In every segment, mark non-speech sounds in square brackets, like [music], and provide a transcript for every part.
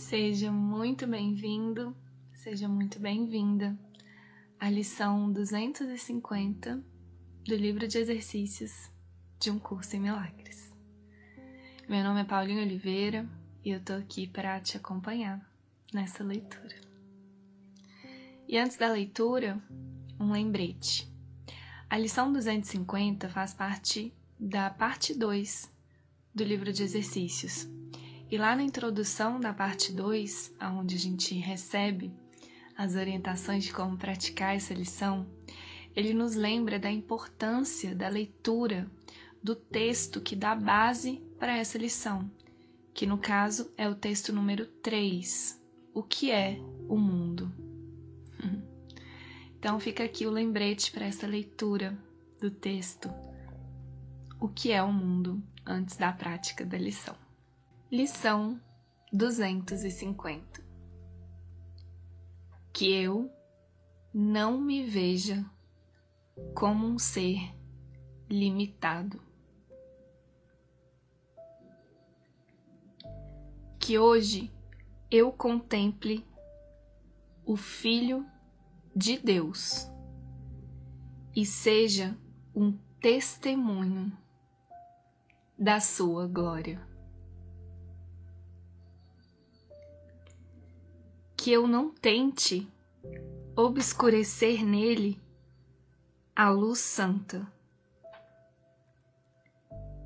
Seja muito bem-vindo, seja muito bem-vinda à lição 250 do livro de exercícios de um curso em milagres. Meu nome é Paulinho Oliveira e eu tô aqui para te acompanhar nessa leitura. E antes da leitura, um lembrete. A lição 250 faz parte da parte 2 do livro de exercícios. E lá na introdução da parte 2, onde a gente recebe as orientações de como praticar essa lição, ele nos lembra da importância da leitura do texto que dá base para essa lição, que no caso é o texto número 3, O que é o mundo? [laughs] Então fica aqui o lembrete para essa leitura do texto. O que é o mundo antes da prática da lição? Lição 250 Que eu não me veja como um ser limitado. Que hoje eu contemple o Filho de Deus e seja um testemunho da sua glória. Que eu não tente obscurecer nele a luz santa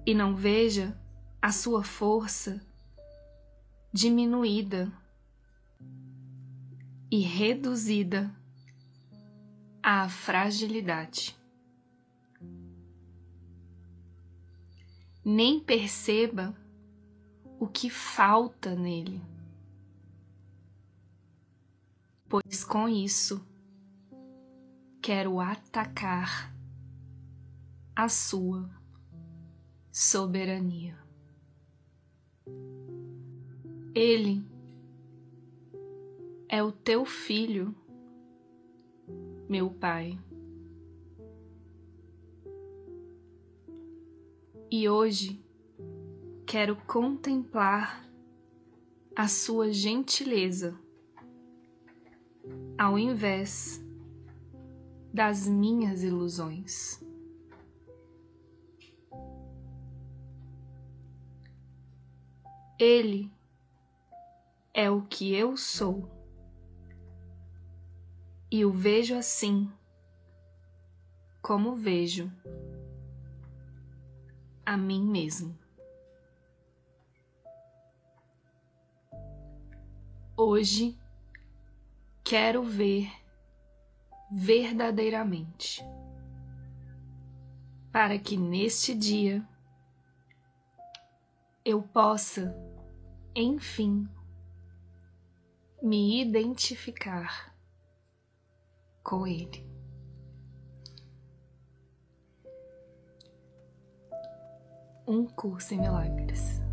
e não veja a sua força diminuída e reduzida à fragilidade. nem perceba o que falta nele. Pois com isso quero atacar a sua soberania. Ele é o teu filho, meu Pai. e hoje quero contemplar a sua gentileza ao invés das minhas ilusões. Ele é o que eu sou e o vejo assim como vejo a mim mesmo. Hoje quero ver verdadeiramente, para que neste dia eu possa, enfim, me identificar com Ele. um curso em milagres.